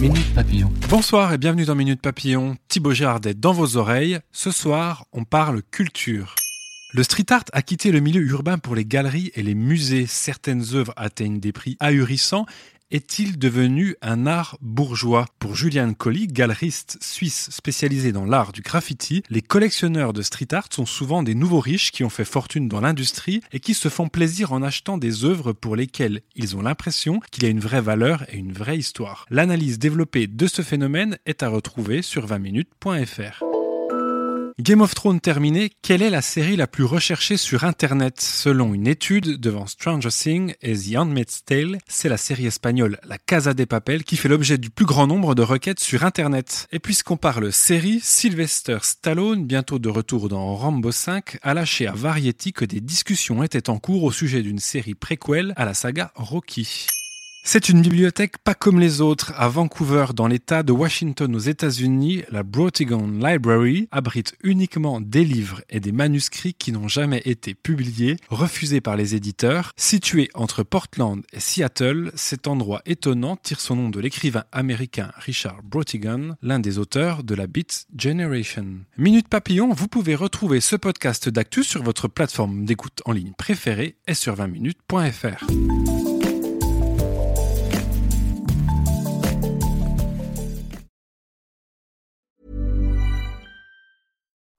Minute Papillon. Bonsoir et bienvenue dans Minute Papillon. Thibaut Girardet dans vos oreilles. Ce soir, on parle culture. Le street art a quitté le milieu urbain pour les galeries et les musées. Certaines œuvres atteignent des prix ahurissants est-il devenu un art bourgeois? Pour Julian Colli, galeriste suisse spécialisé dans l'art du graffiti, les collectionneurs de street art sont souvent des nouveaux riches qui ont fait fortune dans l'industrie et qui se font plaisir en achetant des œuvres pour lesquelles ils ont l'impression qu'il y a une vraie valeur et une vraie histoire. L'analyse développée de ce phénomène est à retrouver sur 20minutes.fr. Game of Thrones terminé, quelle est la série la plus recherchée sur Internet? Selon une étude devant Stranger Things et The Handmaid's Tale, c'est la série espagnole La Casa de Papel qui fait l'objet du plus grand nombre de requêtes sur Internet. Et puisqu'on parle série, Sylvester Stallone, bientôt de retour dans Rambo 5, a lâché à Variety que des discussions étaient en cours au sujet d'une série préquelle à la saga Rocky. C'est une bibliothèque pas comme les autres. À Vancouver, dans l'État de Washington aux États-Unis, la Brotigan Library abrite uniquement des livres et des manuscrits qui n'ont jamais été publiés, refusés par les éditeurs. Situé entre Portland et Seattle, cet endroit étonnant tire son nom de l'écrivain américain Richard Brotigan, l'un des auteurs de la Beat Generation. Minute Papillon, vous pouvez retrouver ce podcast d'actu sur votre plateforme d'écoute en ligne préférée et sur 20minutes.fr.